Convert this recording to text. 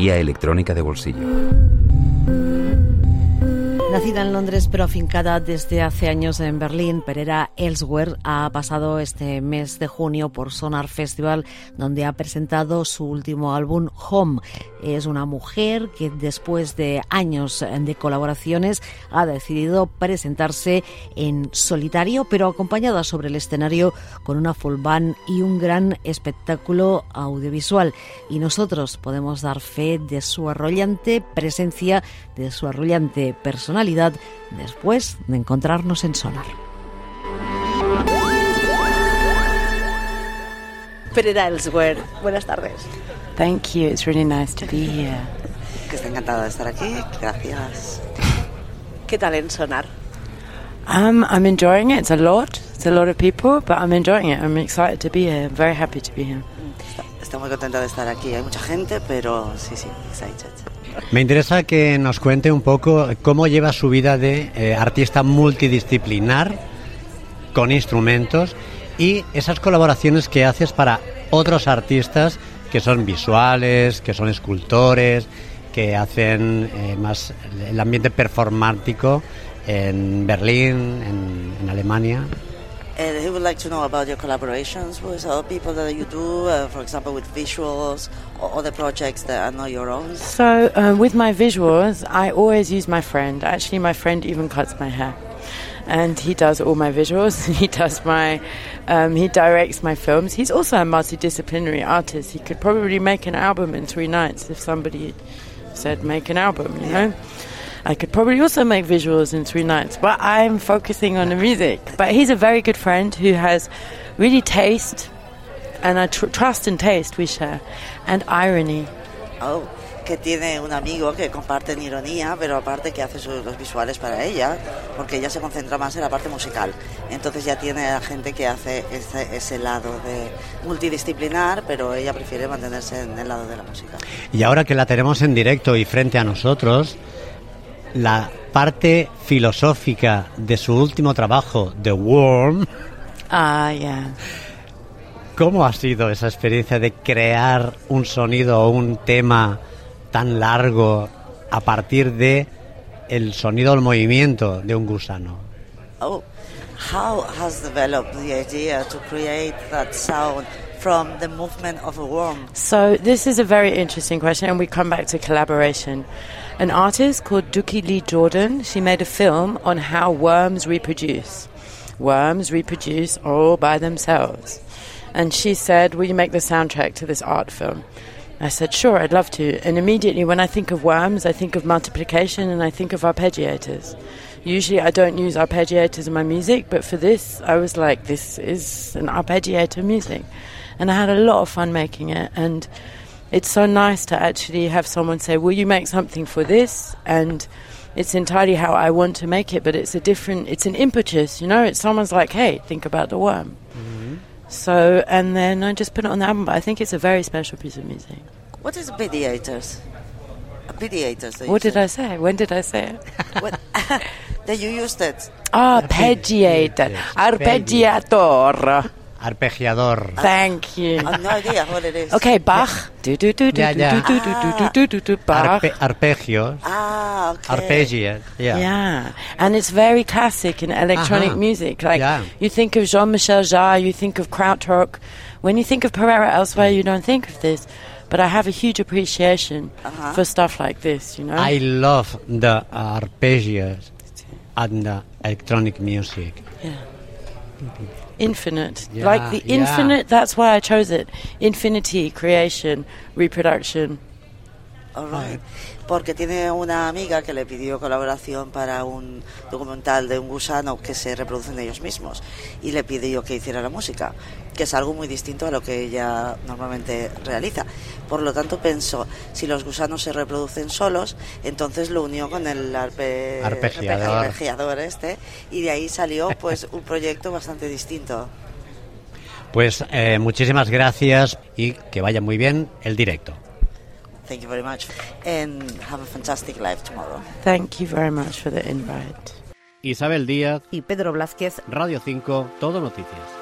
guía electrónica de bolsillo. Nacida en Londres pero afincada desde hace años en Berlín, Pereira Elsewhere ha pasado este mes de junio por Sonar Festival, donde ha presentado su último álbum Home. Es una mujer que después de años de colaboraciones ha decidido presentarse en solitario, pero acompañada sobre el escenario con una full band y un gran espectáculo audiovisual. Y nosotros podemos dar fe de su arrollante presencia, de su arrollante personalidad después de encontrarnos en Sonar. Pereira Elsewhere, buenas tardes. Thank you, it's really nice to be here. Que está encantada de estar aquí, gracias. ¿Qué tal en Sonar? Um, I'm enjoying it. It's a lot. It's a lot of people, but I'm enjoying it. I'm excited to be here. I'm very happy to be here. Está muy contenta de estar aquí. Hay mucha gente, pero sí, sí. Me interesa que nos cuente un poco cómo lleva su vida de eh, artista multidisciplinar con instrumentos y esas colaboraciones que haces para otros artistas que son visuales, que son escultores, que hacen eh, más el ambiente performático en Berlín, en Alemania. And he would like to know about your collaborations with other people that you do, uh, for example, with visuals or other projects that are not your own. So, um, with my visuals, I always use my friend. Actually, my friend even cuts my hair. And he does all my visuals. He does my, um, he directs my films. He's also a multidisciplinary artist. He could probably make an album in three nights if somebody said make an album, you know. I could probably also make visuals in three nights, but I'm focusing on the music. But he's a very good friend who has really taste, and I tr- trust and taste we share, and irony. Oh, que tiene un amigo que comparten ironía, pero aparte que hace sus, los visuales para ella, porque ella se concentra más en la parte musical. Entonces ya tiene a gente que hace ese, ese lado de multidisciplinar, pero ella prefiere mantenerse en el lado de la música. Y ahora que la tenemos en directo y frente a nosotros, la parte filosófica de su último trabajo, The Worm. Ah, yeah. ¿Cómo ha sido esa experiencia de crear un sonido o un tema tan largo a partir de el sonido o el movimiento de un gusano? Oh, how has developed the idea to create that sound from the movement of a worm? So this is a very interesting question, and we come back to collaboration. An artist called Dookie Lee Jordan, she made a film on how worms reproduce. Worms reproduce all by themselves. And she said, Will you make the soundtrack to this art film? I said, Sure, I'd love to. And immediately, when I think of worms, I think of multiplication and I think of arpeggiators. Usually, I don't use arpeggiators in my music, but for this, I was like, This is an arpeggiator music. And I had a lot of fun making it. And it's so nice to actually have someone say, Will you make something for this? And it's entirely how I want to make it, but it's a different, it's an impetus, you know? It's someone's like, Hey, think about the worm. Mm-hmm. So, and then I just put it on the album, but I think it's a very special piece of music. What is pediators? Pediators. What did said. I say? When did I say it? That you used it. Ah, arpeggiator. yes, Arpeggiator. Arpegiador. Thank you. I have no idea what it is. Okay, Bach. Do do do do Yeah, do yeah. do do do do do do Bach. Arpe- arpegios. Ah, okay. Arpeggia. Yeah. Yeah, and it's very classic in electronic Uh-huh. music. Like Yeah. you think of Jean-Michel Jarre, you think of Krautrock. When you think of Pereira elsewhere, you don't think of this. But I have a huge appreciation Uh-huh. for stuff like this. You know. I love the arpeggios and the electronic music. yeah. Infinite, Yeah, like the yeah. infinite. That's why I chose it. Infinity, creation, reproduction. All right. Porque tiene una amiga que le pidió colaboración para un documental de un gusano que se reproducen ellos mismos y le pidió que hiciera la música, que es algo muy distinto a lo que ella normalmente realiza. Por lo tanto, pensó, si los gusanos se reproducen solos, entonces lo unió con el arpe- Arpegiador. arpegiador este y de ahí salió pues un proyecto bastante distinto. Pues eh, muchísimas gracias y que vaya muy bien el directo. Thank you very much and have a fantastic life tomorrow. Thank you very much for the invite. Isabel Díaz, Y Pedro Blázquez Radio 5, Todo Noticias.